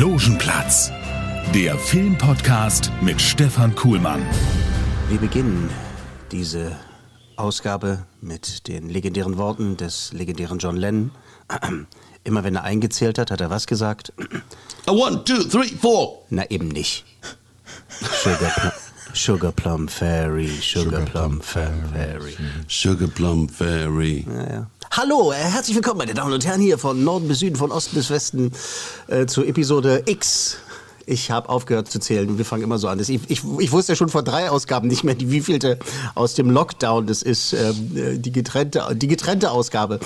Logenplatz, der Filmpodcast mit Stefan Kuhlmann. Wir beginnen diese Ausgabe mit den legendären Worten des legendären John Lennon. Immer wenn er eingezählt hat, hat er was gesagt? A one, two, three, four. Na eben nicht. Sugar, Plum, Sugar Plum Fairy, Sugar, Plum Fairy. Sugar Plum Fairy. Ja, ja. Hallo, äh, herzlich willkommen, meine Damen und Herren, hier von Norden bis Süden, von Osten bis Westen äh, zur Episode X. Ich habe aufgehört zu zählen. Wir fangen immer so an. Ich, ich, ich wusste ja schon vor drei Ausgaben nicht mehr, die wievielte aus dem Lockdown das ist. Ähm, äh, die, getrennte, die getrennte Ausgabe.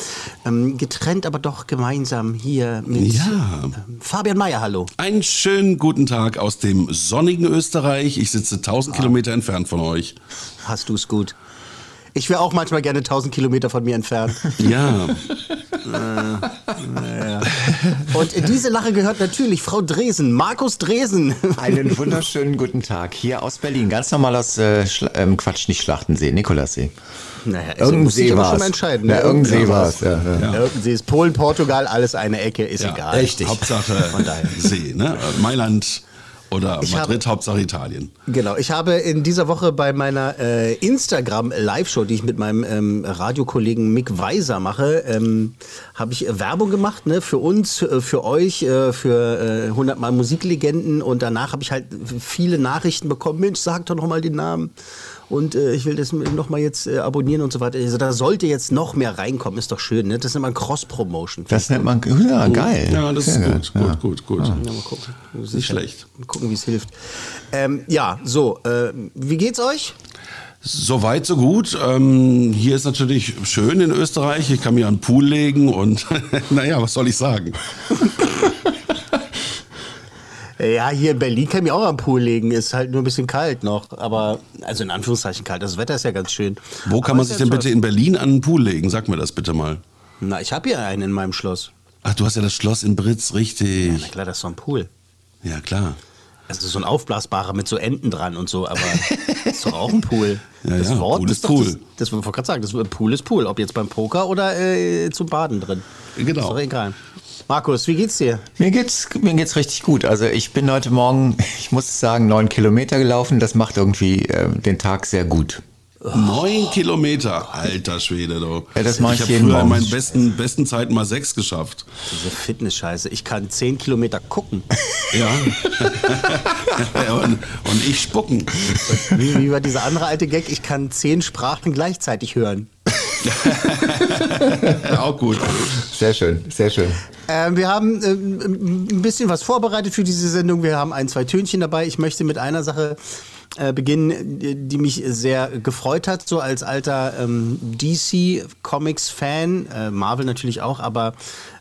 Ähm, getrennt, aber doch gemeinsam hier mit Ja. ähm, Fabian Mayer. Hallo. Einen schönen guten Tag aus dem sonnigen Österreich. Ich sitze 1000 Kilometer entfernt von euch. Hast du's gut? Ich wäre auch manchmal gerne 1000 Kilometer von mir entfernt. Ja, Und in diese Lache gehört natürlich Frau Dresen, Markus Dresen. Einen wunderschönen guten Tag hier aus Berlin. Ganz normal aus äh, Schla ähm, Quatsch, nicht Schlachtensee, Nikolassee. Naja, also Irgendein muss ich See war's. schon mal entscheiden. Ja, ne? irgendein See ja, ja. Irgendein See ist Polen, Portugal, alles eine Ecke, ist ja. egal. Richtig. Hauptsache Von daher. See, ne? Mailand oder Ich Madrid, Hauptsache Italien. Genau, ich habe in dieser Woche bei meiner äh, Instagram-Live-Show, die ich mit meinem ähm, Radiokollegen Mick Weiser mache, ähm, habe ich äh, Werbung gemacht ne, für uns, äh, für euch, äh, für äh, 100 Mal Musiklegenden und danach habe ich halt viele Nachrichten bekommen. Mensch, sag doch noch mal den Namen. Und äh, ich will das noch mal jetzt äh, abonnieren und so weiter. Also, da sollte jetzt noch mehr reinkommen, ist doch schön. Ne? Das nennt man Cross-Promotion. Das nennt man, ja, geil. Ja, das ist Sehr gut, geil. gut, gut, gut. Ja, mal gucken. Nicht schlecht. Mal gucken, wie es hilft. Ähm, ja, so, äh, wie geht's euch? Soweit, so gut. Ähm, hier ist natürlich schön in Österreich. Ich kann mir an den Pool legen und naja, was soll ich sagen? Ja, hier in Berlin kann ich mich auch am Pool legen. Ist halt nur ein bisschen kalt noch. Aber, also in Anführungszeichen kalt. Das Wetter ist ja ganz schön. Wo kann Aber man sich ja denn bitte in Berlin an den Pool legen? Sag mir das bitte mal. Na, ich habe hier einen in meinem Schloss. Ach, du hast ja das Schloss in Britz, Na richtig. klar, das ist so ein Pool. Ja, klar. Also so ein aufblasbarer mit so Enten dran und so, aber das ist doch auch ein Pool. Ja, das ja, Wort Pool ist ist doch Pool. Das, das wollte ich gerade sagen, das Pool ist Pool. Ob jetzt beim Poker oder äh, zum Baden drin. Genau. Ist doch egal. Markus, wie geht's dir? Mir geht's, mir geht's richtig gut. Also ich bin heute Morgen, ich muss sagen, neun Kilometer gelaufen. Das macht irgendwie äh, den Tag sehr gut. Neun Kilometer, alter Schwede, du. Ja, das mach ich ich habe jeden früher in Morgen. meinen besten, besten Zeiten mal sechs geschafft. Diese Fitness-Scheiße. Ich kann 10 Kilometer gucken. Ja. und, und ich spucken. Wie, wie war dieser andere alte Gag? Ich kann 10 Sprachen gleichzeitig hören. Auch gut. Sehr schön, sehr schön. Ähm, wir haben ähm, ein bisschen was vorbereitet für diese Sendung. Wir haben ein, zwei Tönchen dabei. Ich möchte mit einer Sache äh, beginnen, die mich sehr gefreut hat, so als alter ähm, DC-Comics-Fan, äh, Marvel natürlich auch, aber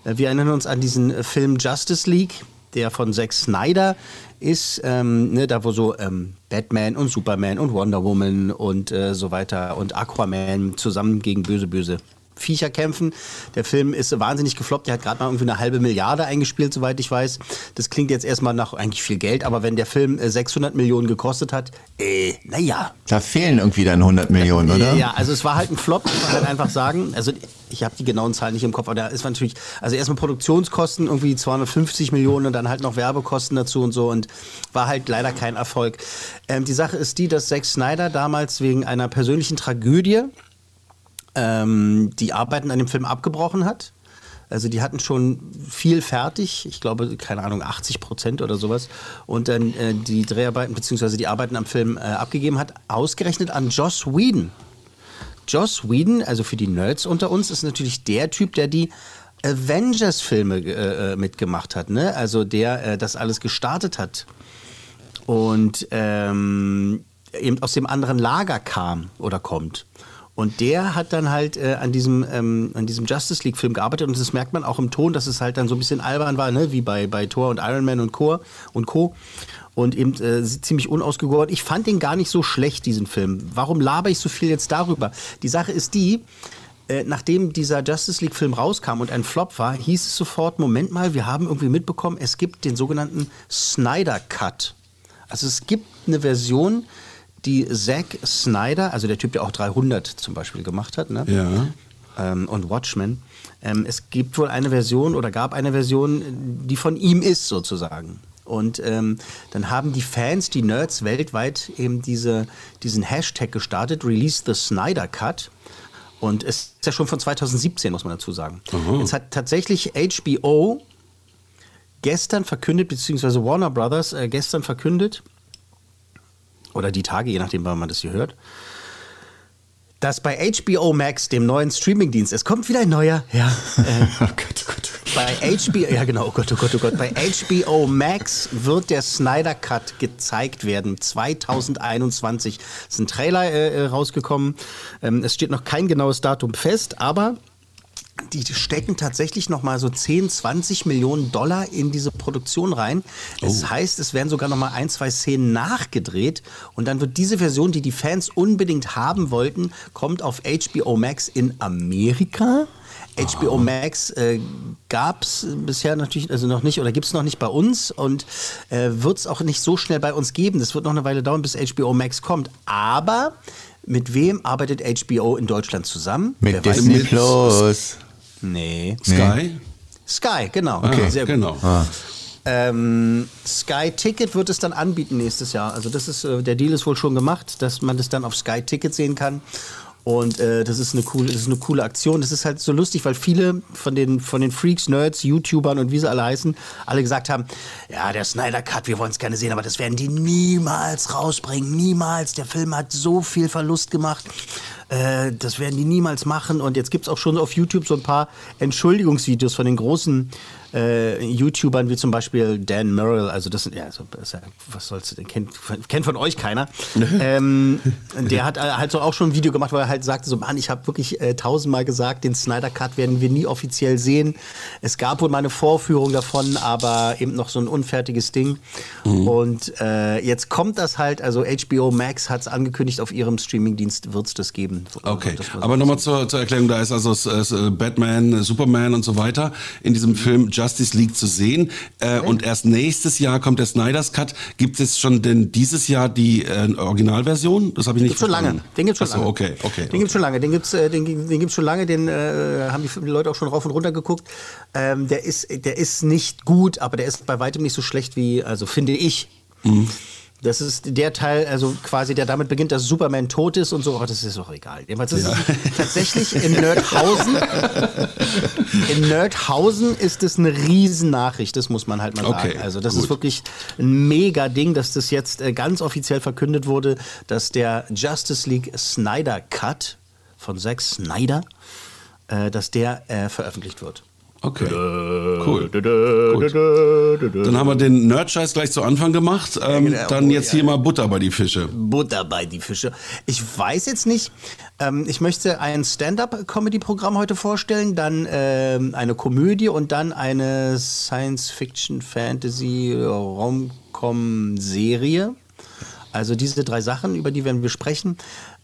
äh, wir erinnern uns an diesen Film Justice League, der von Zack Snyder ist, ähm, ne, da wo so ähm, Batman und Superman und Wonder Woman und äh, so weiter und Aquaman zusammen gegen böse, böse Viecher kämpfen. Der Film ist wahnsinnig gefloppt. Der hat gerade mal irgendwie eine halbe Milliarde eingespielt, soweit ich weiß. Das klingt jetzt erstmal nach eigentlich viel Geld, aber wenn der Film äh, 600 Millionen gekostet hat, äh, naja. Da fehlen irgendwie dann 100 Millionen, oder? Ja, also es war halt ein Flop, muss man halt einfach sagen. Also ich habe die genauen Zahlen nicht im Kopf, aber da ist natürlich, also erstmal Produktionskosten irgendwie 250 Millionen und dann halt noch Werbekosten dazu und so und war halt leider kein Erfolg. Ähm, die Sache ist die, dass Zack Snyder damals wegen einer persönlichen Tragödie ähm, die Arbeiten an dem Film abgebrochen hat. Also die hatten schon viel fertig, ich glaube, keine Ahnung, 80 Prozent oder sowas. Und dann äh, die Dreharbeiten bzw. die Arbeiten am Film äh, abgegeben hat, ausgerechnet an Joss Whedon. Joss Whedon, also für die Nerds unter uns, ist natürlich der Typ, der die Avengers-Filme äh, äh, mitgemacht hat, ne? Also der äh, das alles gestartet hat. Und ähm, eben aus dem anderen Lager kam oder kommt. Und der hat dann halt äh, an, diesem, ähm, an diesem Justice League-Film gearbeitet und das merkt man auch im Ton, dass es halt dann so ein bisschen albern war, ne? wie bei, bei Thor und Iron Man und Co. Und Co. Und eben äh, ziemlich unausgegoren. Ich fand den gar nicht so schlecht, diesen Film. Warum laber ich so viel jetzt darüber? Die Sache ist die, äh, nachdem dieser Justice League-Film rauskam und ein Flop war, hieß es sofort, Moment mal, wir haben irgendwie mitbekommen, es gibt den sogenannten Snyder Cut. Also es gibt eine Version, die Zack Snyder, also der Typ, der auch 300 zum Beispiel gemacht hat, ne? Ja. ähm, und Watchmen. Ähm, es gibt wohl eine Version oder gab eine Version, die von ihm ist sozusagen. Und ähm, dann haben die Fans, die Nerds weltweit eben diese, diesen Hashtag gestartet, Release the Snyder Cut. Und es ist ja schon von 2017, muss man dazu sagen. Jetzt hat tatsächlich HBO gestern verkündet, beziehungsweise Warner Brothers äh, gestern verkündet, oder die Tage, je nachdem, wann man das hier hört, dass bei HBO Max, dem neuen Streamingdienst, es kommt wieder ein neuer, ja, äh, Oh Gott, oh Gott. bei HBO, ja genau, oh Gott, oh Gott, oh Gott, bei HBO Max wird der Snyder Cut gezeigt werden, 2021. Es ist ein Trailer äh, äh, rausgekommen, ähm, es steht noch kein genaues Datum fest, aber die stecken tatsächlich noch mal so 10, 20 Millionen Dollar in diese Produktion rein. Das heißt, es werden sogar noch mal ein, zwei Szenen nachgedreht und dann wird diese Version, die die Fans unbedingt haben wollten, kommt auf HBO Max in Amerika. HBO Max äh, gab es bisher natürlich also noch nicht oder gibt es noch nicht bei uns und äh, wird es auch nicht so schnell bei uns geben. Das wird noch eine Weile dauern, bis HBO Max kommt. Aber mit wem arbeitet HBO in Deutschland zusammen? Wer Mit weiß Disney es? Plus. Nee. Sky? Sky, genau. Okay, Sehr gut. genau. Ähm, Sky Ticket wird es dann anbieten nächstes Jahr. Also das ist, äh, der Deal ist wohl schon gemacht, dass man das dann auf Sky Ticket sehen kann. Und äh, das ist eine coole, das ist eine coole Aktion. Das ist halt so lustig, weil viele von den von den Freaks, Nerds, YouTubern und wie sie alle heißen, alle gesagt haben, ja, der Snyder Cut, wir wollen es gerne sehen, aber das werden die niemals rausbringen, niemals. Der Film hat so viel Verlust gemacht. Äh, das werden die niemals machen. Und jetzt gibt es auch schon auf YouTube so ein paar Entschuldigungsvideos von den großen äh, YouTubern, wie zum Beispiel Dan Merrill. Also das sind, ja, so, das ist ja was sollst du denn, kennt, kennt von euch keiner. ähm, der hat äh, halt so auch schon ein Video gemacht, wo er halt sagte so, Mann, ich habe wirklich äh, tausendmal gesagt, den Snyder Cut werden wir nie offiziell sehen. Es gab wohl mal eine Vorführung davon, aber eben noch so ein unfertiges Ding. Und äh, jetzt kommt das halt, also HBO Max hat es angekündigt, auf ihrem Streamingdienst wird es das geben. Okay, Das war so aber nochmal zur, zur Erklärung, da ist also s- Batman, äh, Superman und so weiter in diesem Film Justice League zu sehen. Äh, und erst nächstes Jahr kommt der Snyder's Cut. Gibt es schon denn dieses Jahr die äh, Originalversion? Das habe ich nicht gibt's schon lange. verstanden. Den gibt's schon Ach so, lange. okay, okay. Den gibt's schon lange. Den gibt's, äh, den, den gibt's schon lange. Den äh, haben die Leute auch schon rauf und runter geguckt. Ähm, der ist, der ist nicht gut, aber der ist bei weitem nicht so schlecht wie, also finde ich. Mhm. Das ist der Teil, also quasi, der damit beginnt, dass Superman tot ist und so. Oh, das ist auch egal. Jedenfalls ist es tatsächlich in Nerdhausen. in Nerdhausen ist es eine Riesennachricht, das muss man halt mal sagen. Okay, Also das gut. ist wirklich ein mega Ding, dass das jetzt äh, ganz offiziell verkündet wurde, dass der Justice League Snyder Cut von Zack Snyder, äh, dass der äh, veröffentlicht wird. Okay, cool. Gut. Dann haben wir den Nerdscheiß gleich zu Anfang gemacht. Ähm, genau. dann jetzt hier mal Butter bei die Fische. Butter bei die Fische. Ich weiß jetzt nicht, ähm, ich möchte ein Stand-up-Comedy-Programm heute vorstellen, dann ähm, eine Komödie und dann eine Science-Fiction-Fantasy-Rom-Com-Serie. Also diese drei Sachen, über die werden wir sprechen.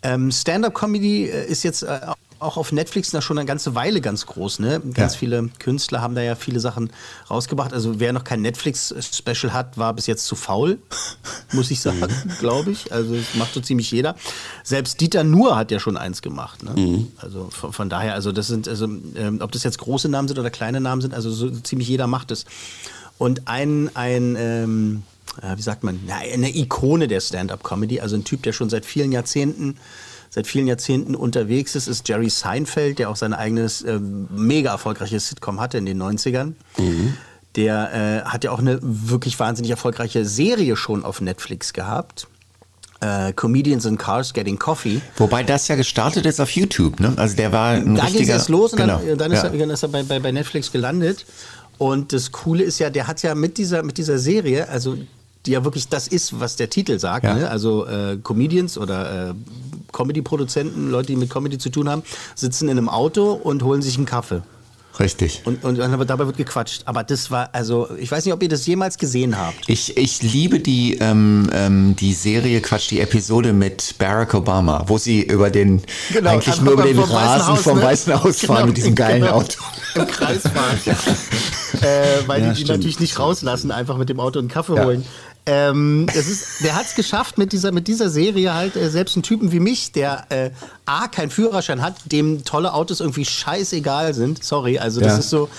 Ähm, Stand-up-Comedy äh, ist jetzt äh, auch auf Netflix da schon eine ganze Weile ganz groß. Ne? Ganz Ja. viele Künstler haben da ja viele Sachen rausgebracht. Also wer noch kein Netflix-Special hat, war bis jetzt zu faul, muss ich sagen, glaube ich. Also das macht so ziemlich jeder. Selbst Dieter Nuhr hat ja schon eins gemacht. Ne? Also von, von daher, also das sind, also ähm, ob das jetzt große Namen sind oder kleine Namen sind, also so ziemlich jeder macht es. Und ein, ein ähm, äh, wie sagt man, eine Ikone der Stand-up-Comedy, also ein Typ, der schon seit vielen Jahrzehnten seit vielen Jahrzehnten unterwegs ist, ist Jerry Seinfeld, der auch sein eigenes äh, mega erfolgreiches Sitcom hatte in den 90ern. Der äh, hat ja auch eine wirklich wahnsinnig erfolgreiche Serie schon auf Netflix gehabt. Äh, Comedians in Cars Getting Coffee. Wobei das ja gestartet ist auf YouTube, ne? Also der war ein Da ging es richtiger... erst los und genau. dann, dann, ist ja. er, dann ist er bei, bei, bei Netflix gelandet. Und das Coole ist ja, der hat ja mit dieser, mit dieser Serie, also ja wirklich das ist, was der Titel sagt. Ja. Ne? Also äh, Comedians oder äh, Comedy-Produzenten, Leute, die mit Comedy zu tun haben, sitzen in einem Auto und holen sich einen Kaffee. Richtig. Und, und dann, dabei wird gequatscht. Aber das war, also, ich weiß nicht, ob ihr das jemals gesehen habt. Ich, ich liebe die, ähm, ähm, die Serie, Quatsch, die Episode mit Barack Obama, wo sie über den, Genau, eigentlich nur über den vom Rasen Haus, vom ne? Weißen Haus fahren Genau, mit diesem geilen genau. Auto. Im Kreis fahren. äh, weil Ja, die die natürlich nicht rauslassen, einfach mit dem Auto einen Kaffee Ja. holen. Ähm, das ist, der hat es geschafft mit dieser, mit dieser Serie halt, äh, selbst einen Typen wie mich, der äh, A, keinen Führerschein hat, dem tolle Autos irgendwie scheißegal sind. Sorry, also das Ja. ist so,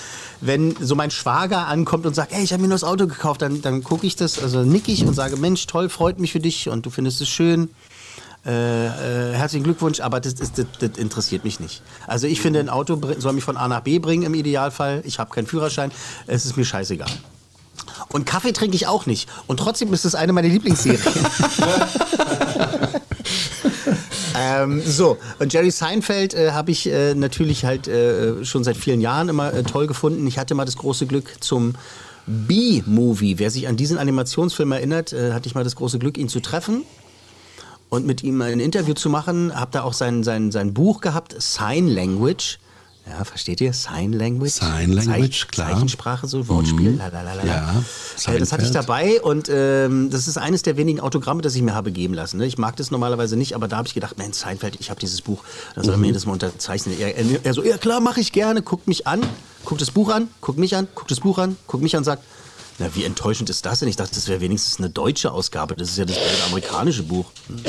wenn so mein Schwager ankommt und sagt, ey, ich habe mir nur das Auto gekauft, dann, dann gucke ich das, also nick ich und sage, Mensch, toll, freut mich für dich und du findest es schön. Äh, äh, herzlichen Glückwunsch, aber das, ist, das, das interessiert mich nicht. Also ich finde, ein Auto soll mich von A nach B bringen im Idealfall. Ich habe keinen Führerschein, es ist mir scheißegal. Und Kaffee trinke ich auch nicht. Und trotzdem ist es eine meiner Lieblingsserien. ähm, so, und Jerry Seinfeld äh, habe ich äh, natürlich halt äh, schon seit vielen Jahren immer äh, toll gefunden. Ich hatte mal das große Glück zum B-Movie. Wer sich an diesen Animationsfilm erinnert, äh, hatte ich mal das große Glück, ihn zu treffen und mit ihm ein Interview zu machen. Hab da auch sein, sein, sein Buch gehabt, Sign Language. Ja, versteht ihr? Sign Language. Sign Language, klar. Zeichensprache, so Wortspiel. Mhm. Ja, Äh, das hatte ich dabei und ähm, das ist eines der wenigen Autogramme, das ich mir habe geben lassen. Ne? Ich mag das normalerweise nicht, aber da habe ich gedacht, Mensch, Seinfeld, ich habe dieses Buch, dann soll er Mhm. mir das mal unterzeichnen. Er, er, er so, ja klar, mache ich gerne, guckt mich an, guckt das Buch an, guckt mich an, guckt das Buch an, guckt mich an und sagt, na, wie enttäuschend ist das denn? Ich dachte, das wäre wenigstens eine deutsche Ausgabe. Das ist ja das amerikanische Buch.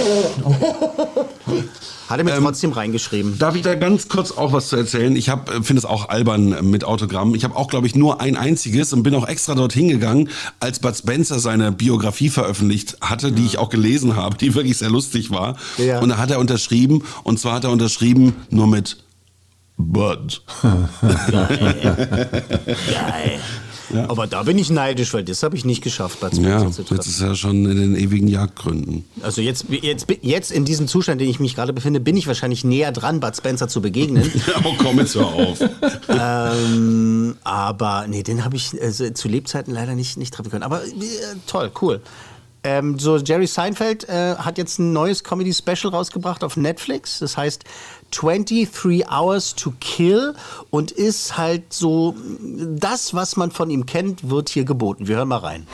Hat er mir Ähm, trotzdem reingeschrieben. Darf ich da ganz kurz auch was zu erzählen? Ich äh, finde es auch albern äh, mit Autogrammen. Ich habe auch, glaube ich, nur ein einziges und bin auch extra dorthin gegangen, als Bud Spencer seine Biografie veröffentlicht hatte, die ich auch gelesen habe, die wirklich sehr lustig war. Ja. Und da hat er unterschrieben, und zwar hat er unterschrieben nur mit Bud. Geil. Aber da bin ich neidisch, weil das habe ich nicht geschafft, Bud Spencer Ja, zu jetzt treffen. ist er schon in den ewigen Jagdgründen. Also jetzt, jetzt, jetzt in diesem Zustand, in dem ich mich gerade befinde, bin ich wahrscheinlich näher dran, Bud Spencer zu begegnen. oh, komm jetzt hör auf. ähm, aber nee, den habe ich also, zu Lebzeiten leider nicht, nicht treffen können. Aber äh, toll, cool. Ähm, so, Jerry Seinfeld äh, hat jetzt ein neues Comedy-Special rausgebracht auf Netflix. Das heißt 23 Hours to Kill und ist halt so das, was man von ihm kennt, wird hier geboten. Wir hören mal rein.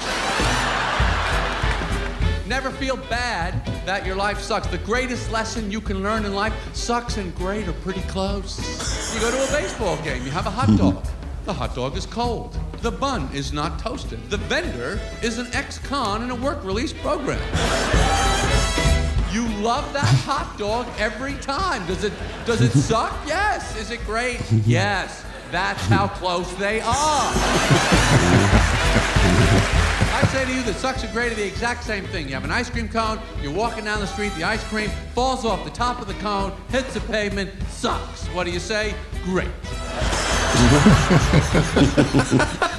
Never feel bad that your life sucks. The greatest lesson you can learn in life sucks and great are pretty close. You go to a baseball game, you have a hot dog. The hot dog is cold. The bun is not toasted. The vendor is an ex con in a work release program. You love that hot dog every time. Does it does it suck? Yes. Is it great? Yes. That's how close they are. I say to you that sucks and great are the exact same thing. You have an ice cream cone, you're walking down the street, the ice cream falls off the top of the cone, hits the pavement, sucks. What do you say? Great.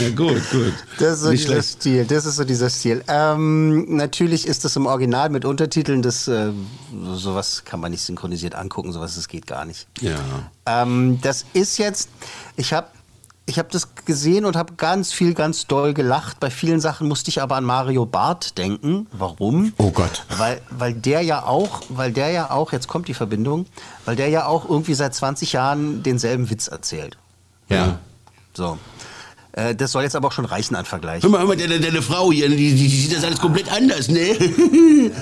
Ja, gut, gut. Das ist so Nicht dieser schlecht. Stil. Das ist so dieser Stil. Ähm, natürlich ist das im Original mit Untertiteln. Das äh, sowas kann man nicht synchronisiert angucken. Sowas das geht gar nicht. Ja. Ähm, das ist jetzt. Ich habe ich habe das gesehen und habe ganz viel, ganz doll gelacht. Bei vielen Sachen musste ich aber an Mario Barth denken. Warum? Oh Gott. Weil, weil der ja auch, weil der ja auch, jetzt kommt die Verbindung, weil der ja auch irgendwie seit 20 Jahren denselben Witz erzählt. Ja. So. Äh, das soll jetzt aber auch schon reichen an Vergleich. Hör mal, hör mal, deine, deine Frau hier, die, die, die sieht das alles komplett anders, ne?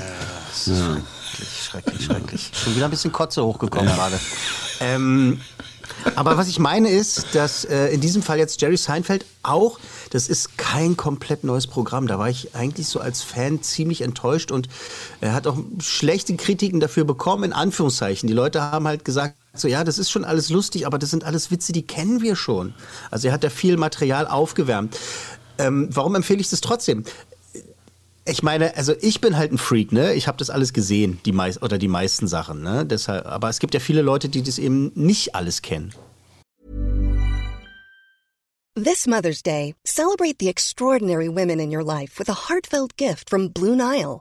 Schrecklich, schrecklich. Schon wieder ein bisschen Kotze hochgekommen gerade. Ähm, aber was ich meine ist, dass äh, in diesem Fall jetzt Jerry Seinfeld auch, das ist kein komplett neues Programm. Da war ich eigentlich so als Fan ziemlich enttäuscht und er hat auch schlechte Kritiken dafür bekommen, in Anführungszeichen. Die Leute haben halt gesagt, so ja, das ist schon alles lustig, aber das sind alles Witze, die kennen wir schon. Also er hat da viel Material aufgewärmt. Ähm, warum empfehle ich das trotzdem? Ich meine, also ich bin halt ein Freak, ne? Ich habe das alles gesehen, die meist oder die meisten Sachen, ne? Deshalb, aber es gibt ja viele Leute, die das eben nicht alles kennen. This Mother's Day, celebrate the extraordinary women in your life with a heartfelt gift from Blue Nile.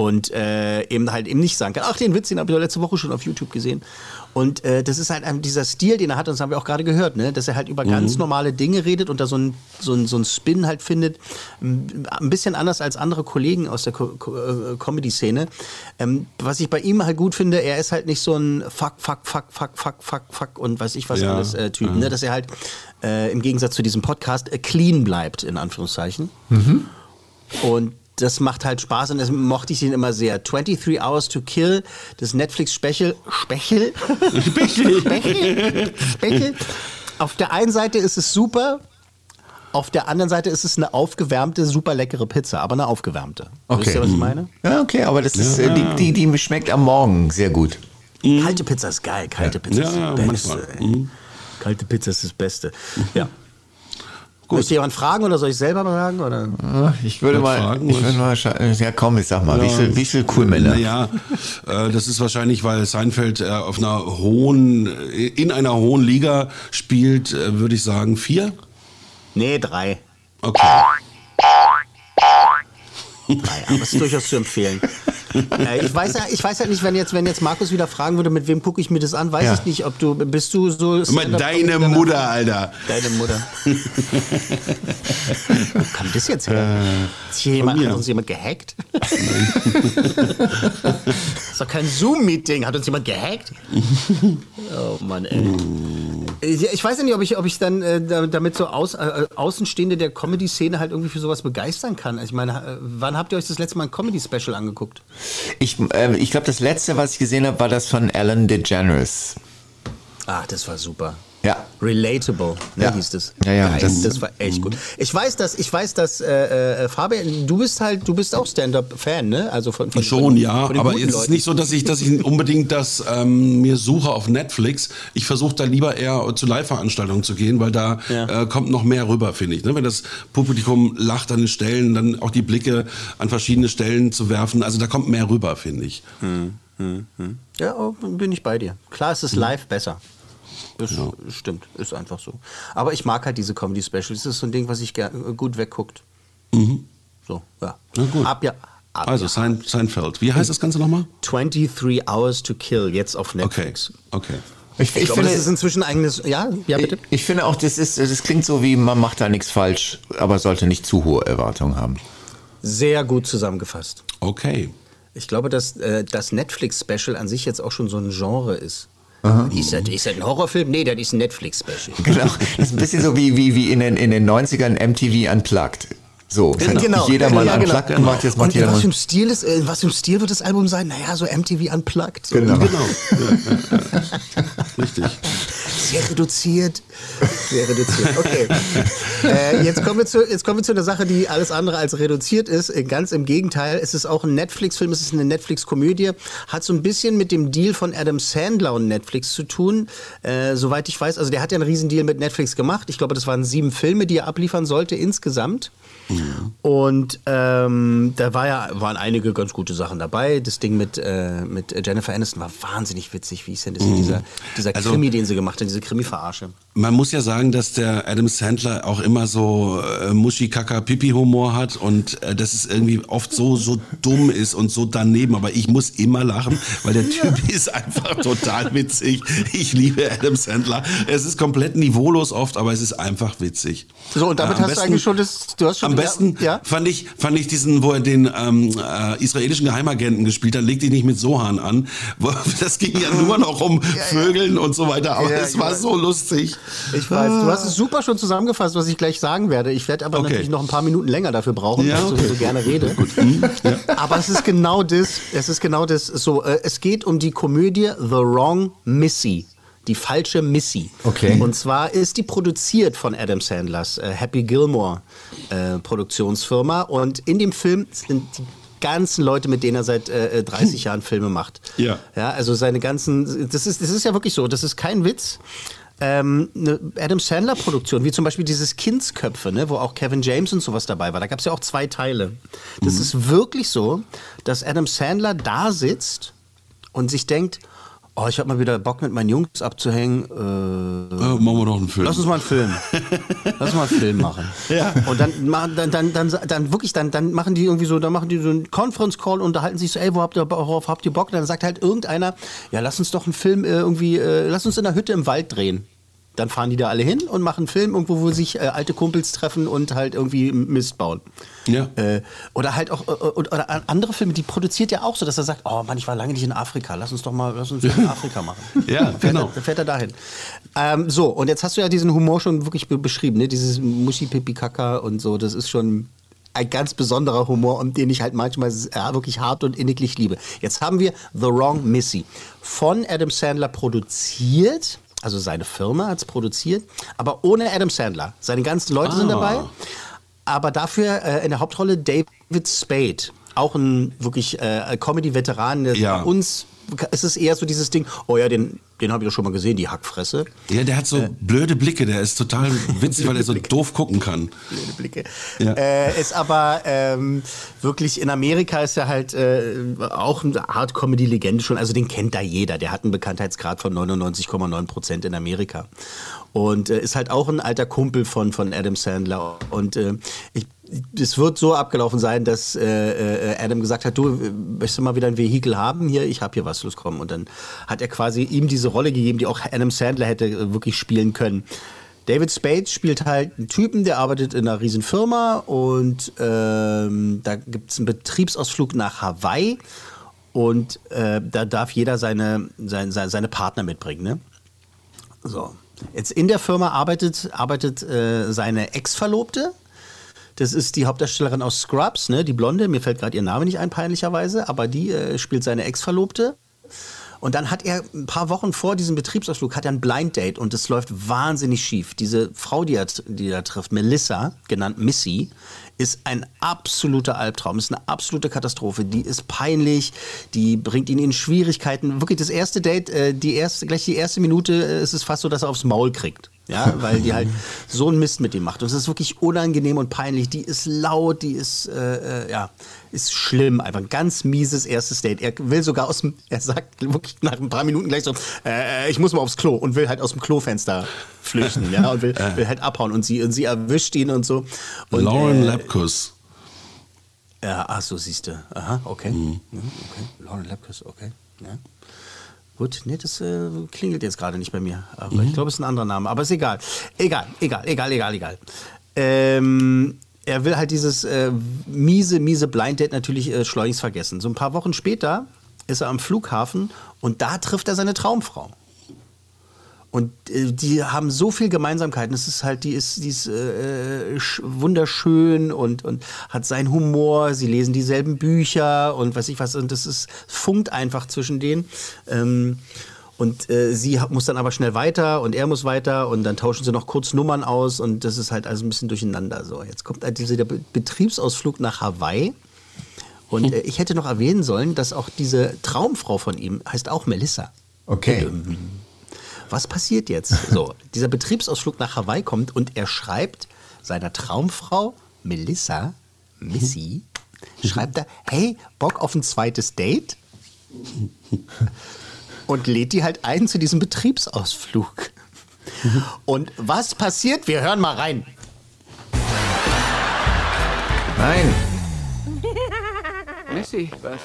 Und äh, eben halt eben nicht sagen kann, ach, den Witz, den habe ich doch letzte Woche schon auf YouTube gesehen. Und äh, das ist halt dieser Stil, den er hat, und das haben wir auch gerade gehört, ne? dass er halt über ganz normale Dinge redet und da so ein, so ein, so ein Spin halt findet. Ein bisschen anders als andere Kollegen aus der Co Co äh, Comedy-Szene. Ähm, was ich bei ihm halt gut finde, er ist halt nicht so ein Fuck, Fuck, Fuck, Fuck, Fuck, Fuck, Fuck und weiß ich was Ja. alles äh, Typ. Ne? Dass er halt äh, im Gegensatz zu diesem Podcast äh, clean bleibt, in Anführungszeichen. Und das macht halt Spaß und das mochte ich ihn immer sehr. 23 Hours to Kill, das Netflix-Special. Spechel? Spechel? Spechel? Spechel? Auf der einen Seite ist es super, auf der anderen Seite ist es eine aufgewärmte, super leckere Pizza, aber eine aufgewärmte. Wisst Okay. ihr, was ich meine? Ja, okay, aber das ist, äh, die, die, die schmeckt am Morgen sehr gut. Kalte Pizza ist geil, kalte Pizza ist Ja, das ja, Beste. ey. Kalte Pizza ist das Beste. Ja. Gut. Möchte jemand fragen oder soll ich selber sagen? Oder? Ich würde Mal fragen, ich würde mal scha- ja komm, ich sag mal, wie viel, wie viel Coolmänner? Naja, äh, das ist wahrscheinlich, weil Seinfeld äh, auf einer hohen, äh, in einer hohen Liga spielt, äh, würde ich sagen, vier. Nee, drei. Okay. Drei, aber es ist durchaus zu empfehlen. äh, ich weiß ja, ich weiß ja nicht, wenn jetzt, wenn jetzt Markus wieder fragen würde, mit wem gucke ich mir das an, weiß Ja. ich nicht, ob du, bist du so... Deine? Mutter, Alter. Deine Mutter. Wo kam das jetzt her? Ist hier jemand, hat uns jemand gehackt? das ist doch kein Zoom-Meeting. Hat uns jemand gehackt? Oh Mann, ey. Ich weiß ja nicht, ob ich, ob ich dann äh, da- damit so aus, äh, Außenstehende der Comedy-Szene halt irgendwie für sowas begeistern kann. Also ich meine, äh, wann habt ihr euch das letzte Mal ein Comedy-Special angeguckt? Ich, äh, ich glaube, das letzte, was ich gesehen habe, war das von Ellen DeGeneres. Ach, das war super. Ja. Relatable, ne, Ja. hieß das. Ja, ja, Geil, das- das, war echt gut. Ich weiß, dass, ich weiß, dass äh, äh, Fabian, du bist halt, du bist auch Stand-up-Fan, ne? Also von, von Schon, von, ja, von aber es ist nicht so, dass ich, dass ich unbedingt das ähm, mir suche auf Netflix. Ich versuche da lieber eher zu Live-Veranstaltungen zu gehen, weil da Ja. äh, kommt noch mehr rüber, finde ich. Ne? Wenn das Publikum lacht an den Stellen, dann auch die Blicke an verschiedene Stellen zu werfen. Also da kommt mehr rüber, finde ich. Ja, oh, bin ich bei dir. Klar, es ist Hm. live besser. Das stimmt, ist einfach so. Aber ich mag halt diese Comedy-Specials. Das ist so ein Ding, was ich ger- gut wegguckt. So, ja. Na gut. Ab ja. Ab Also ja. Sein, Seinfeld. Wie heißt das Ganze nochmal? 23 Hours to Kill, jetzt auf Okay, Netflix. okay. Ich, Ich, glaube, das ist inzwischen eigenes. Ja, ja, ich, bitte. ich finde auch, das, ist, das klingt so wie, man macht da nichts falsch, aber sollte nicht zu hohe Erwartungen haben. Sehr gut zusammengefasst. Okay. Ich glaube, dass äh, das Netflix-Special an sich jetzt auch schon so ein Genre ist. Ist das, ist das ein Horrorfilm? Nee, das ist ein Netflix-Special. Genau. Das ist ein bisschen so wie, wie, wie in, den, in den 90ern MTV Unplugged. So, hat Genau. jeder mal Ja, einen genau. Unplugged gemacht, jetzt macht Und in jeder was mal. für ein Stil ist, äh, was für ein Stil wird das Album sein? Naja, so MTV Unplugged. So. Genau. Genau. Ja, ja, ja. Richtig. Sehr reduziert. Sehr reduziert. Okay. äh, jetzt, kommen wir zu, jetzt kommen wir zu einer Sache, die alles andere als reduziert ist. Äh, Ganz im Gegenteil. Es ist auch ein Netflix-Film, es ist eine Netflix-Komödie. Hat so ein bisschen mit dem Deal von Adam Sandler und Netflix zu tun. Äh, soweit ich weiß, also der hat ja einen Riesendeal mit Netflix gemacht. Ich glaube, das waren sieben Filme, die er abliefern sollte insgesamt. Und ähm, da war ja, waren einige ganz gute Sachen dabei. Das Ding mit, äh, mit Jennifer Aniston war wahnsinnig witzig. Wie ist denn das? Dieser, dieser Also- Krimi, den sie gemacht hat, diese Krimi-Verarsche. Man muss ja sagen, dass der Adam Sandler auch immer so äh, Muschi-Kaka-Pipi-Humor hat und äh, dass es irgendwie oft so, so dumm ist und so daneben. Aber ich muss immer lachen, weil der Typ ist einfach total witzig. Ich liebe Adam Sandler. Es ist komplett niveaulos oft, aber es ist einfach witzig. So, und damit Äh, hast du eigentlich schon das, du hast schon Am besten ja, fand ich fand ich diesen, wo er den ähm, äh, israelischen Geheimagenten gespielt hat, leg dich nicht mit Sohan an. Das ging ja nur noch um Vögeln und so weiter, aber Ja, es ich war so lustig. Ich weiß, du hast es super schon zusammengefasst, was ich gleich sagen werde. Ich werde aber Okay. natürlich noch ein paar Minuten länger dafür brauchen, Ja, weil ich okay. so, gerne rede. Aber es ist genau das, es ist genau das so, äh, es geht um die Komödie The Wrong Missy. Die falsche Missy. Okay. Und zwar ist die produziert von Adam Sandlers äh, Happy Gilmore äh, Produktionsfirma. Und in dem Film sind die ganzen Leute, mit denen er seit äh, 30 Jahren Filme macht. Ja. Ja, also seine ganzen, das ist, das ist ja wirklich so, das ist kein Witz. ähm, eine Adam Sandler-Produktion, wie zum Beispiel dieses Kindsköpfe, ne, wo auch Kevin James und sowas dabei war. Da gab es ja auch zwei Teile. Das Mhm. ist wirklich so, dass Adam Sandler da sitzt und sich denkt, oh, ich habe mal wieder Bock mit meinen Jungs abzuhängen. Äh, Äh, machen wir doch einen Film. Lass uns mal einen Film. Lass uns mal einen Film machen. Ja. Und dann machen dann, dann, dann, dann wirklich, dann, dann machen die irgendwie so, dann machen die so einen Conference Call und unterhalten sich so, ey, wo habt ihr, worauf habt ihr Bock? Und dann sagt halt irgendeiner, ja, lass uns doch einen Film äh, irgendwie, äh, lass uns in der Hütte im Wald drehen. Dann fahren die da alle hin und machen einen Film irgendwo, wo sich äh, alte Kumpels treffen und halt irgendwie Mist bauen. Ja. Äh, oder halt auch, äh, oder, andere Filme, die produziert ja auch so, dass er sagt, oh Mann, ich war lange nicht in Afrika, lass uns doch mal, lass uns in Afrika machen. Ja, Dann fährt genau. Er, dann fährt er dahin. Ähm, so, und jetzt hast du ja diesen Humor schon wirklich be beschrieben, ne? Dieses Muschi Pipi Kaka und so, das ist schon ein ganz besonderer Humor, und den ich halt manchmal äh, wirklich hart und inniglich liebe. Jetzt haben wir The Wrong Missy von Adam Sandler produziert. Also seine Firma hat es produziert, aber ohne Adam Sandler. Seine ganzen Leute sind Ah. dabei. Aber dafür äh, in der Hauptrolle David Spade. Auch ein wirklich äh, Comedy-Veteran. der Ja. Bei uns ist es eher so dieses Ding, oh ja, den, den habe ich doch schon mal gesehen, die Hackfresse. Ja, der hat so blöde Blicke, der ist total witzig, weil er so doof gucken kann. blöde Blicke. Ja. Äh, ist aber ähm, wirklich in Amerika ist er halt äh, auch eine Art Comedy-Legende schon. Also den kennt da jeder. Der hat einen Bekanntheitsgrad von 99,9 Prozent in Amerika. Und äh, ist halt auch ein alter Kumpel von, von Adam Sandler. Und äh, ich, es wird so abgelaufen sein, dass äh, äh, Adam gesagt hat, du, äh, möchtest du mal wieder ein Vehikel haben? Hier, ich habe hier was, los komm. Und dann hat er quasi ihm diese Rolle gegeben, die auch Adam Sandler hätte äh, wirklich spielen können. David Spade spielt halt einen Typen, der arbeitet in einer riesen Firma und ähm, da gibt es einen Betriebsausflug nach Hawaii und äh, da darf jeder seine, seine, seine Partner mitbringen. Ne? So. Jetzt in der Firma arbeitet, arbeitet äh, seine Ex-Verlobte. Das ist die Hauptdarstellerin aus Scrubs, ne? die Blonde. Mir fällt gerade ihr Name nicht ein, peinlicherweise. Aber die äh, spielt seine Ex-Verlobte. Und dann hat er ein paar Wochen vor diesem Betriebsausflug hat er ein Blind Date und es läuft wahnsinnig schief. Diese Frau, die er, die er trifft, Melissa, genannt Missy, ist ein absoluter Albtraum, ist eine absolute Katastrophe. Die ist peinlich, die bringt ihn in Schwierigkeiten. Wirklich das erste Date, äh, die erste, gleich die erste Minute äh, ist es fast so, dass er aufs Maul kriegt. Ja, weil die halt so einen Mist mit ihm macht. Und es ist wirklich unangenehm und peinlich. Die ist laut, die ist, äh, äh, ja, ist schlimm. Einfach ein ganz mieses erstes Date. Er will sogar aus dem, er sagt wirklich nach ein paar Minuten gleich so, äh, ich muss mal aufs Klo und will halt aus dem Klofenster flüchten, ja, und will, will halt abhauen. Und sie, und sie erwischt ihn und so. Und, Lauren äh, Lapkus. ja, ach so, siehst du. Aha, okay. Mhm, okay. Lauren Lapkus, okay. Ja. Gut, nee, das äh, klingelt jetzt gerade nicht bei mir. Aber ich glaube, es ist ein anderer Name. Aber ist egal. Egal, egal, egal, egal, egal. Ähm, er will halt dieses äh, miese, miese Blind Date natürlich äh, schleunigst vergessen. So ein paar Wochen später ist er am Flughafen und da trifft er seine Traumfrau. Und äh, die haben so viel Gemeinsamkeiten. Es ist halt, die ist, die ist äh, sch- wunderschön und, und hat seinen Humor. Sie lesen dieselben Bücher und weiß ich was. Und das ist funkt einfach zwischen denen. Ähm, und äh, sie muss dann aber schnell weiter und er muss weiter und dann tauschen sie noch kurz Nummern aus und das ist halt also ein bisschen durcheinander. So, jetzt kommt halt dieser Be Betriebsausflug nach Hawaii. Und äh, ich hätte noch erwähnen sollen, dass auch diese Traumfrau von ihm heißt auch Melissa. Okay. Was passiert jetzt? So, dieser Betriebsausflug nach Hawaii kommt und er schreibt seiner Traumfrau Melissa, Missy, schreibt er, hey, Bock auf ein zweites Date? Und lädt die halt ein zu diesem Betriebsausflug. Und was passiert? Wir hören mal rein. Nein. Missy, was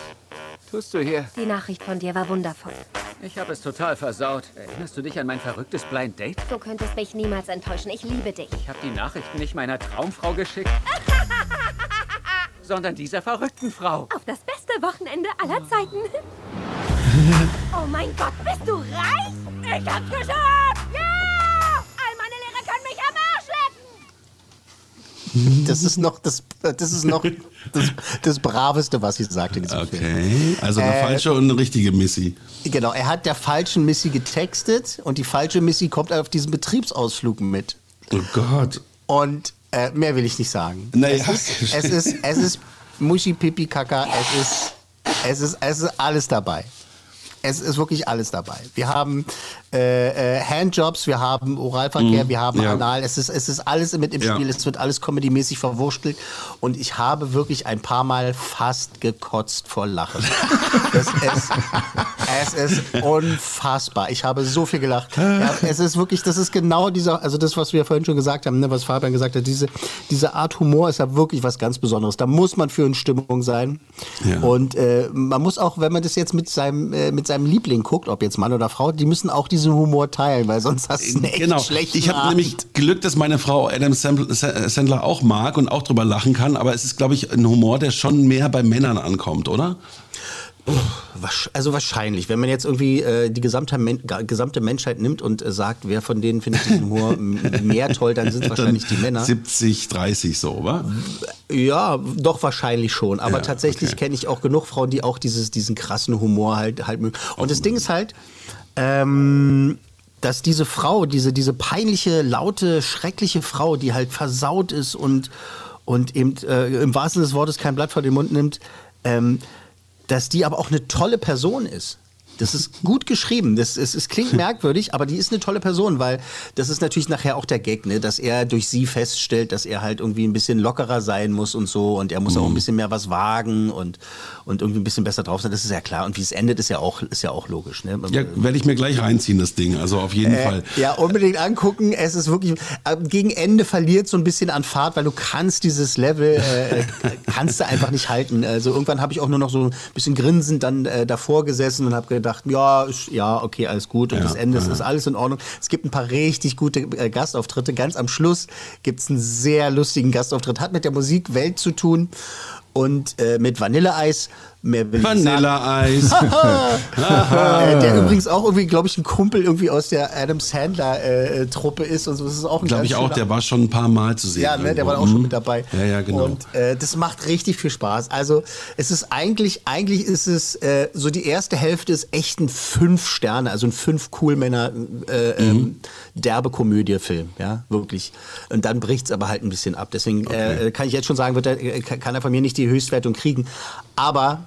tust du hier? Die Nachricht von dir war wundervoll. Ich habe es total versaut. Erinnerst du dich an mein verrücktes Blind Date? Du könntest mich niemals enttäuschen. Ich liebe dich. Ich habe die Nachrichten nicht meiner Traumfrau geschickt, sondern dieser verrückten Frau. Auf das beste Wochenende aller Zeiten. oh mein Gott, bist du reich? Ich hab's geschafft! Das ist noch das, das, ist noch das, das Braveste, was ich sagte in diesem Film. Okay, also eine Äh, falsche und eine richtige Missy. Genau, er hat der falschen Missy getextet und die falsche Missy kommt auf diesen Betriebsausflug mit. Oh Gott. Und äh, mehr will ich nicht sagen. Naja, es, ist, es ist, es ist Muschi, Pipi, Kaka, es ist, es ist, es ist alles dabei. Es ist wirklich alles dabei. Wir haben äh, äh, Handjobs, wir haben Oralverkehr, Mhm, wir haben ja. Anal. Es ist, es ist alles mit im Ja. Spiel. Es wird alles comedymäßig verwurstelt. Und ich habe wirklich ein paar Mal fast gekotzt vor Lachen. Das ist, es ist unfassbar. Ich habe so viel gelacht. Ja, es ist wirklich, das ist genau dieser, also das, was wir vorhin schon gesagt haben, ne, was Fabian gesagt hat, diese, diese Art Humor ist ja wirklich was ganz Besonderes. Da muss man für in Stimmung sein. Und äh, man muss auch, wenn man das jetzt mit seinem, äh, mit seinem Liebling guckt, ob jetzt Mann oder Frau, die müssen auch diesen Humor teilen, weil sonst hast du einen echt Genau. schlechten Ich habe nämlich Glück, dass meine Frau Adam Sandl- Sa- Sandler auch mag und auch drüber lachen kann, aber es ist, glaube ich, ein Humor, der schon mehr bei Männern ankommt, oder? Also wahrscheinlich, wenn man jetzt irgendwie äh, die gesamte, Men gesamte Menschheit nimmt und äh, sagt, wer von denen findet diesen Humor mehr toll, dann sind es wahrscheinlich die Männer. 70, 30 so, wa? Ja, doch wahrscheinlich schon. Aber Ja, tatsächlich okay. kenne ich auch genug Frauen, die auch dieses, diesen krassen Humor halt, halt mögen. Und das Ding ist halt, ähm, dass diese Frau, diese, diese peinliche, laute, schreckliche Frau, die halt versaut ist und, und eben äh, im wahrsten Sinne des Wortes kein Blatt vor den Mund nimmt, ähm, dass die aber auch eine tolle Person ist. Das ist gut geschrieben. Das, es, es klingt merkwürdig, aber die ist eine tolle Person, weil das ist natürlich nachher auch der Gag, ne? dass er durch sie feststellt, dass er halt irgendwie ein bisschen lockerer sein muss und so und er muss auch ein bisschen mehr was wagen und, und irgendwie ein bisschen besser drauf sein. Das ist ja klar. Und wie es endet, ist ja auch, ist ja auch logisch. Ne? Ja, werde ich mir gleich reinziehen, das Ding. Also auf jeden Fall. Äh, ja, unbedingt angucken. Es ist wirklich, äh, gegen Ende verliert so ein bisschen an Fahrt, weil du kannst dieses Level, äh, kannst du einfach nicht halten. Also irgendwann habe ich auch nur noch so ein bisschen grinsend dann äh, davor gesessen und habe gedacht, ja, ist, ja, okay, alles gut. Und Ja, das Ende ist, ja. ist alles in Ordnung. Es gibt ein paar richtig gute äh, Gastauftritte. Ganz am Schluss gibt es einen sehr lustigen Gastauftritt. Hat mit der Musikwelt zu tun und äh, mit Vanilleeis. Mehr will. Vanilleeis. Äh, der übrigens auch irgendwie, glaube ich, ein Kumpel irgendwie aus der Adam Sandler-Truppe ist und so. Das ist auch ein Glaube ich auch, der war schon ein paar Mal zu sehen. ja, ne, der war auch schon Mhm. mit dabei. Ja, ja, genau. Und äh, das macht richtig viel Spaß. Also es ist eigentlich, eigentlich ist es äh, so die erste Hälfte ist echt ein fünf Sterne, also ein fünf Coolmänner äh, Mhm. ähm, derbe Komödie-Film, ja, wirklich. Und dann bricht's aber halt ein bisschen ab. Deswegen äh, kann ich jetzt schon sagen, wird äh, kann kann er von mir nicht die Höchstwertung kriegen. Aber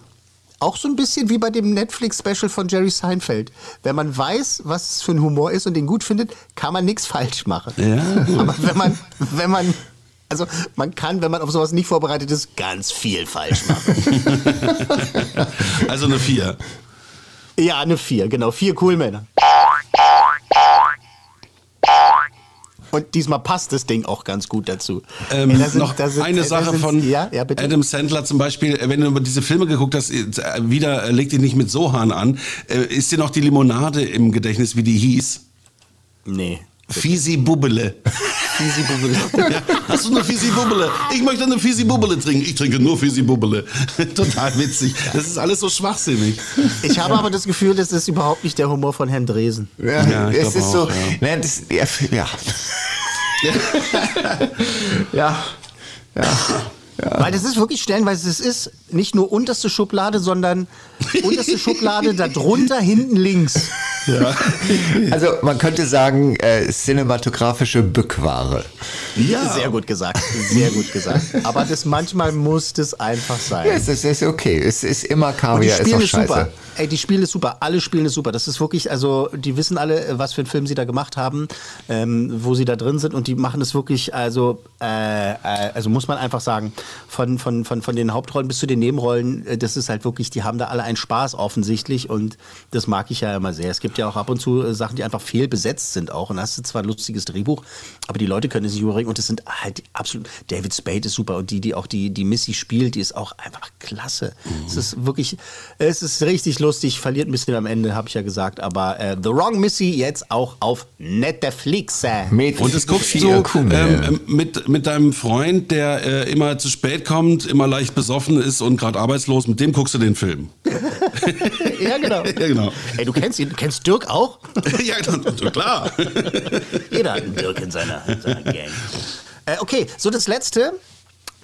auch so ein bisschen wie bei dem Netflix-Special von Jerry Seinfeld. Wenn man weiß, was es für ein Humor ist und den gut findet, kann man nichts falsch machen. Ja. Aber wenn man, wenn man, also man kann, wenn man auf sowas nicht vorbereitet ist, ganz viel falsch machen. Also eine 4. ja, eine vier, genau, vier cool Und diesmal passt das Ding auch ganz gut dazu. Ähm, da sind- noch sind- eine Sache sind- von ja, ja. Adam Sandler zum Beispiel, wenn du über diese Filme geguckt hast, wieder äh, leg dich nicht mit Sohan an, äh, ist dir noch die Limonade im Gedächtnis, wie die hieß? Nee. Fisi Bubbele. Easy Bubble. Ja, hast du eine Fisi Bubbele? Ich möchte eine Fisi Bubbele trinken. Ich trinke nur Fisi Bubbele. Total witzig. Das ist alles so schwachsinnig. Ich habe aber das Gefühl, das ist überhaupt nicht der Humor von Herrn Dresen. Ja, Ja, ich es ist so. auch, ja. Ne, das, ja, ja. ja. Ja. Weil das ist wirklich stellenweise, es ist nicht nur unterste Schublade, sondern unterste Schublade, darunter, hinten links. Also man könnte sagen, äh, cinematografische Bückware. Ja. Sehr gut gesagt, sehr gut gesagt. Aber das manchmal muss das einfach sein. Ja, es ist, es ist okay. Es ist immer Kaviar, ist auch es super. Ey, die spielen es super. Alle spielen es super. Das ist wirklich, also die wissen alle, äh, was für einen Film sie da gemacht haben, ähm, wo sie da drin sind und die machen es wirklich, also, äh, äh, also muss man einfach sagen, von, von, von, von den Hauptrollen bis zu den Nebenrollen, äh, das ist halt wirklich, die haben da alle einen Spaß offensichtlich und das mag ich ja immer sehr. Es gibt ja auch ab und zu Sachen, die einfach fehlbesetzt sind auch und da hast du zwar ein lustiges Drehbuch, aber die Leute können es nicht überbringen und das sind halt absolut, David Spade ist super und die, die auch die, die Missy spielt, die ist auch einfach klasse. Es ist wirklich, es ist richtig lustig, verliert ein bisschen am Ende, habe ich ja gesagt, aber äh, The Wrong Missy jetzt auch auf Netflix. Mit Und das guckst du vier Kugeln. ähm, mit, mit deinem Freund, der äh, immer zu spät kommt, immer leicht besoffen ist und gerade arbeitslos, mit dem guckst du den Film. ja, genau. Ja, genau. Ey, du kennst ihn, du kennst Dirk auch? ja, genau, klar. Jeder hat einen Dirk in seiner, in seiner Gang. Äh, okay, so das letzte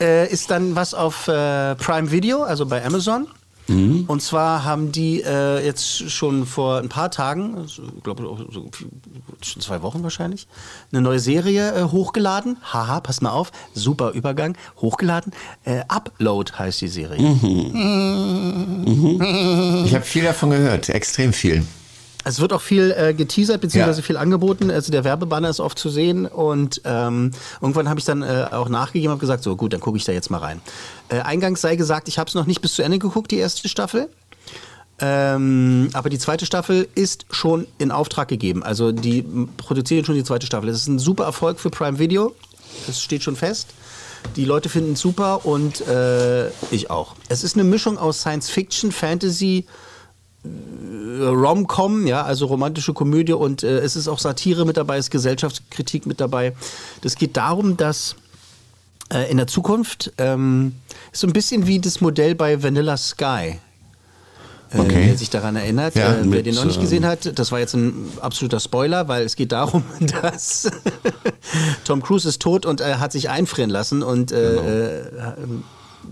äh, ist dann was auf äh, Prime Video, also bei Amazon. Mhm. Und zwar haben die äh, jetzt schon vor ein paar Tagen, ich glaube so, schon zwei Wochen wahrscheinlich, eine neue Serie äh, hochgeladen. Haha, pass mal auf, super Übergang, hochgeladen. Äh, Upload heißt die Serie. Ich habe viel davon gehört, extrem viel. Es wird auch viel äh, geteasert beziehungsweise Ja. viel angeboten. Also der Werbebanner ist oft zu sehen und ähm, irgendwann habe ich dann äh, auch nachgegeben und gesagt, so gut, dann gucke ich da jetzt mal rein. Äh, eingangs sei gesagt, ich habe es noch nicht bis zu Ende geguckt, die erste Staffel. Ähm, aber die zweite Staffel ist schon in Auftrag gegeben. Also die produzieren schon die zweite Staffel. Das ist ein super Erfolg für Prime Video. Das steht schon fest. Die Leute finden es super und äh, ich auch. Es ist eine Mischung aus Science Fiction, Fantasy, äh, Rom-Com, ja, also romantische Komödie und äh, es ist auch Satire mit dabei, es ist Gesellschaftskritik mit dabei. Das geht darum, dass äh, in der Zukunft ähm, ist so ein bisschen wie das Modell bei Vanilla Sky. Äh, Okay. Wer sich daran erinnert, Ja, äh, wer mit, den noch nicht ähm, gesehen hat, das war jetzt ein absoluter Spoiler, weil es geht darum, dass Tom Cruise ist tot und er hat sich einfrieren lassen und äh, äh,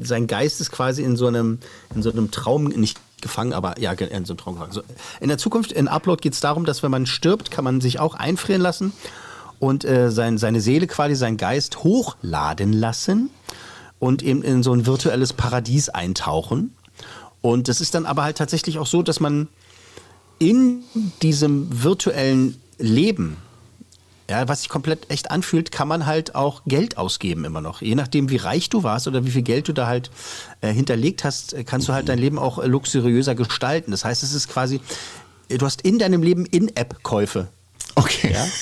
sein Geist ist quasi in so einem, in so einem Traum nicht gefangen, aber ja, in so einem Traum gefangen. So, in der Zukunft, in Upload geht es darum, dass wenn man stirbt, kann man sich auch einfrieren lassen und äh, sein, seine Seele quasi, sein Geist hochladen lassen und eben in so ein virtuelles Paradies eintauchen. Und das ist dann aber halt tatsächlich auch so, dass man in diesem virtuellen Leben, ja, was sich komplett echt anfühlt, kann man halt auch Geld ausgeben immer noch. Je nachdem, wie reich du warst oder wie viel Geld du da halt äh, hinterlegt hast, äh, kannst du halt dein Leben auch luxuriöser gestalten. Das heißt, es ist quasi, äh, du hast in deinem Leben In-App-Käufe. Okay. Ja?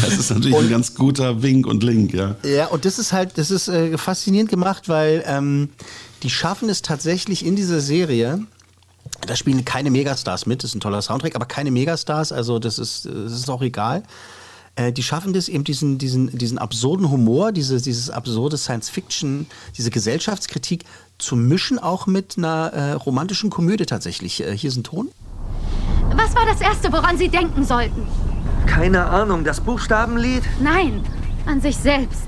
Das ist natürlich ein ganz guter Wink und Link, ja. Ja, und das ist halt, das ist äh, faszinierend gemacht, weil ähm, die schaffen es tatsächlich in dieser Serie. Da spielen keine Megastars mit, das ist ein toller Soundtrack, aber keine Megastars, also das ist, das ist auch egal. Äh, die schaffen das eben diesen, diesen, diesen absurden Humor, diese, dieses absurde Science-Fiction, diese Gesellschaftskritik zu mischen, auch mit einer äh, romantischen Komödie tatsächlich. Äh, hier ist ein Ton. Was war das Erste, woran Sie denken sollten? Keine Ahnung, das Buchstabenlied? Nein, an sich selbst.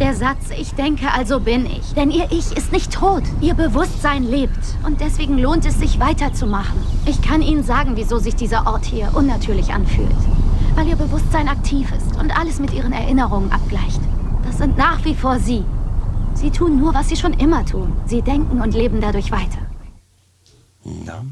Der Satz, ich denke, also bin ich. Denn Ihr Ich ist nicht tot. Ihr Bewusstsein lebt. Und deswegen lohnt es sich weiterzumachen. Ich kann Ihnen sagen, wieso sich dieser Ort hier unnatürlich anfühlt. Weil Ihr Bewusstsein aktiv ist und alles mit Ihren Erinnerungen abgleicht. Das sind nach wie vor Sie. Sie tun nur, was Sie schon immer tun. Sie denken und leben dadurch weiter. Ja.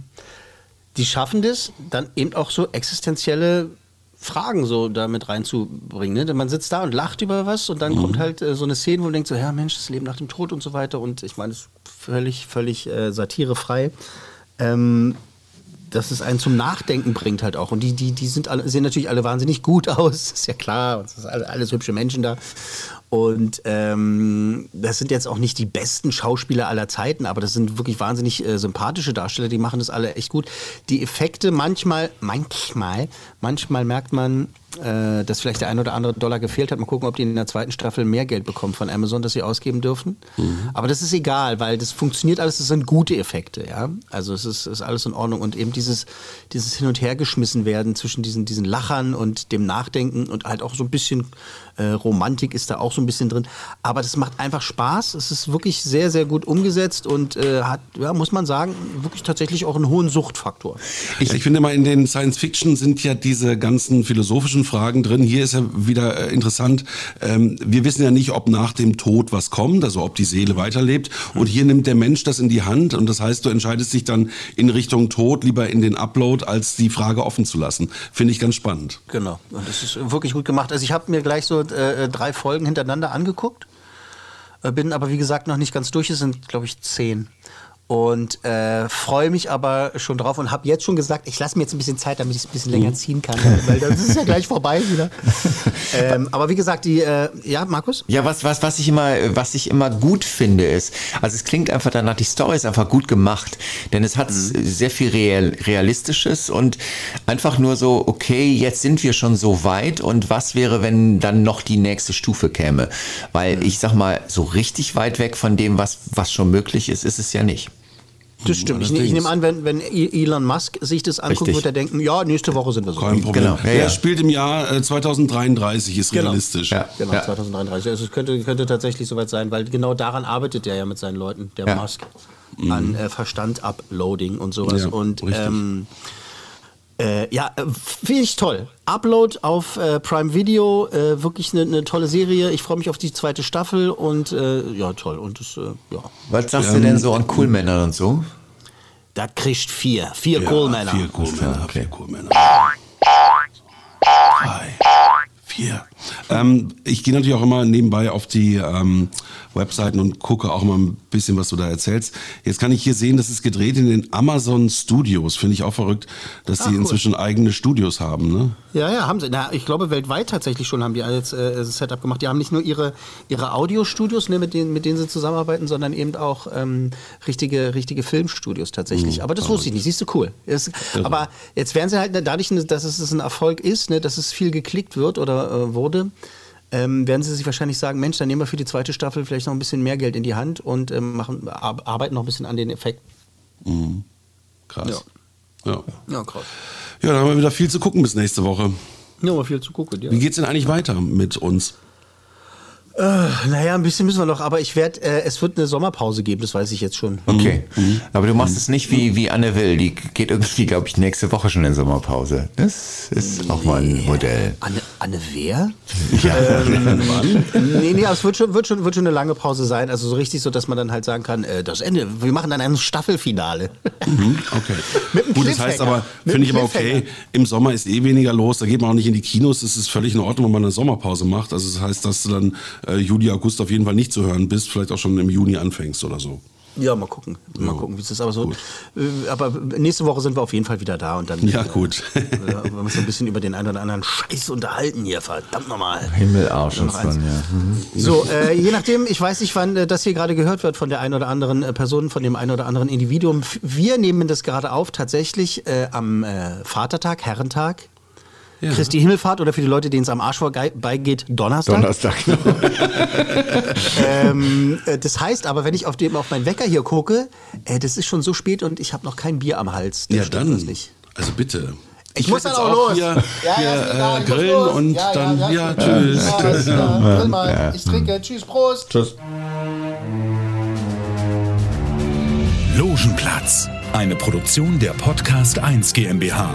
Die schaffen das, dann eben auch so existenzielle Fragen so damit reinzubringen. Ne? Denn Man sitzt da und lacht über was und dann kommt halt äh, so eine Szene, wo man denkt so, ja Mensch, das Leben nach dem Tod und so weiter. Und ich meine, es ist völlig, völlig äh, satirefrei. Ähm, dass es einen zum Nachdenken bringt halt auch. Und die, die, die sind alle, sehen natürlich alle wahnsinnig gut aus, ist ja klar. Und es sind alle, alles hübsche Menschen da. Und ähm, das sind jetzt auch nicht die besten Schauspieler aller Zeiten, aber das sind wirklich wahnsinnig äh, sympathische Darsteller, die machen das alle echt gut. Die Effekte manchmal, manchmal, manchmal merkt man, äh, dass vielleicht der ein oder andere Dollar gefehlt hat. Mal gucken, ob die in der zweiten Staffel mehr Geld bekommen von Amazon, das sie ausgeben dürfen. Aber das ist egal, weil das funktioniert alles, das sind gute Effekte, ja. Also es ist, ist alles in Ordnung und eben dieses, dieses Hin- und Hergeschmissen werden zwischen diesen, diesen Lachern und dem Nachdenken und halt auch so ein bisschen äh, Romantik ist da auch so ein bisschen drin. Aber das macht einfach Spaß. Es ist wirklich sehr, sehr gut umgesetzt und äh, hat, ja, muss man sagen, wirklich tatsächlich auch einen hohen Suchtfaktor. Ich, ich finde mal, in den Science Fiction sind ja diese ganzen philosophischen Fragen drin. Hier ist ja wieder äh, interessant. Ähm, wir wissen ja nicht, ob nach dem Tod was kommt, also ob die Seele weiterlebt. Und hier nimmt der Mensch das in die Hand. Und das heißt, du entscheidest dich dann in Richtung Tod lieber in den Upload, als die Frage offen zu lassen. Finde ich ganz spannend. Genau. Und das ist wirklich gut gemacht. Also ich habe mir gleich so äh, drei Folgen hintereinander angeguckt. Äh, bin aber, wie gesagt, noch nicht ganz durch. Es sind, glaube ich, zehn. Und äh, freue mich aber schon drauf und habe jetzt schon gesagt, ich lasse mir jetzt ein bisschen Zeit, damit ich es ein bisschen länger ziehen kann, weil das ist ja gleich vorbei wieder. ähm, aber wie gesagt, die, äh, ja, Markus? Ja, was, was, was ich immer, was ich immer gut finde, ist, also es klingt einfach danach, die Story ist einfach gut gemacht, denn es hat sehr viel Real, Realistisches und einfach nur so, okay, jetzt sind wir schon so weit und was wäre, wenn dann noch die nächste Stufe käme? Weil ich sag mal, so richtig weit weg von dem, was, was schon möglich ist, ist es ja nicht. Das stimmt. Ich, ich nehme an, wenn, wenn Elon Musk sich das anguckt, Richtig. wird er denken, ja, nächste Woche sind wir so. Kein Problem. Genau. Ja, ja. spielt im Jahr äh, 2033, ist Genau. realistisch. Ja. Genau, 2033. Also es könnte, könnte tatsächlich soweit sein, weil genau daran arbeitet er ja mit seinen Leuten, der Ja. Musk. an äh, Verstand-Uploading und sowas. Ja, und richtig. ähm, äh, ja, äh, finde ich toll. Upload auf äh, Prime Video, äh, wirklich eine ne tolle Serie. Ich freue mich auf die zweite Staffel und äh, ja, toll. Und das, äh, ja. Was sagst du denn so an Coolmännern und so? Da kriegt vier. Vier Ja, Coolmänner. Vier Coolmänner, vier Coolmänner. Drei, vier. Ähm, ich gehe natürlich auch immer nebenbei auf die ähm, Webseiten und gucke auch mal ein bisschen, was du da erzählst. Jetzt kann ich hier sehen, das ist gedreht in den Amazon Studios. Finde ich auch verrückt, dass sie cool. inzwischen eigene Studios haben. Ne? Ja, ja, haben sie. Na, ich glaube, weltweit tatsächlich schon haben die jetzt äh, Setup gemacht. Die haben nicht nur ihre, ihre Audiostudios, ne, mit, denen, mit denen sie zusammenarbeiten, sondern eben auch ähm, richtige, richtige Filmstudios tatsächlich. Mhm, aber das wusste ich nicht. Siehst du, cool. Es, aber jetzt werden sie halt, ne, dadurch, dass es ein Erfolg ist, ne, dass es viel geklickt wird oder äh, wurde, ähm, werden sie sich wahrscheinlich sagen, Mensch, dann nehmen wir für die zweite Staffel vielleicht noch ein bisschen mehr Geld in die Hand und ähm, machen, ar arbeiten noch ein bisschen an den Effekten. Mhm. Krass. Ja. Ja, krass. Ja, dann haben wir wieder viel zu gucken bis nächste Woche. Ja, mal viel zu gucken. Ja. Wie geht's denn eigentlich weiter mit uns? Äh, naja, ein bisschen müssen wir noch, aber ich werde, äh, es wird eine Sommerpause geben, das weiß ich jetzt schon. Okay. Aber du machst es nicht wie, wie Anne Will. Die geht irgendwie, glaube ich, nächste Woche schon in Sommerpause. Das ist auch mal ein Modell. Anne, Anne wer? Ja. Ähm, nee, nee, aber es wird schon, wird, schon, wird schon eine lange Pause sein. Also so richtig so, dass man dann halt sagen kann, äh, das Ende, wir machen dann ein Staffelfinale. Mhm, okay. Mit einem Gut, das heißt aber, finde ich aber okay, im Sommer ist eh weniger los, da geht man auch nicht in die Kinos, das ist völlig in Ordnung, wenn man eine Sommerpause macht. Also das heißt, dass du dann äh, Juli, August auf jeden Fall nicht zu hören bist, vielleicht auch schon im Juni anfängst oder so. Ja, mal gucken. Mal gucken, wie es ist. Aber, so, äh, aber nächste Woche sind wir auf jeden Fall wieder da und dann Ja, gut. äh, wir so ein bisschen über den einen oder anderen Scheiß unterhalten hier, verdammt nochmal. Himmel, Arsch und Noch eins. Sonne. Ja. Mhm. So, äh, je nachdem, ich weiß nicht, wann äh, das hier gerade gehört wird von der einen oder anderen äh, Person, von dem einen oder anderen Individuum. Wir nehmen das gerade auf, tatsächlich äh, am äh, Vatertag, Herrentag. Ja. Christi Himmelfahrt oder für die Leute, denen es am Arsch vorbeigeht, Donnerstag. Donnerstag, genau. ähm, äh, das heißt aber, wenn ich auf, dem, auf meinen Wecker hier gucke, äh, das ist schon so spät und ich habe noch kein Bier am Hals. Das Ja, dann. Also bitte. Ich muss werd dann jetzt auch los. Hier, Ja, ja, hier egal, äh, ich muss grillen los. und Ja, ja, dann, ja, ja, ja, tschüss. Ja, tschüss. ja, Ja. grill mal. Ja. Ich trinke. Tschüss, Prost. Tschüss. Logenplatz, eine Produktion der Podcast 1 GmbH.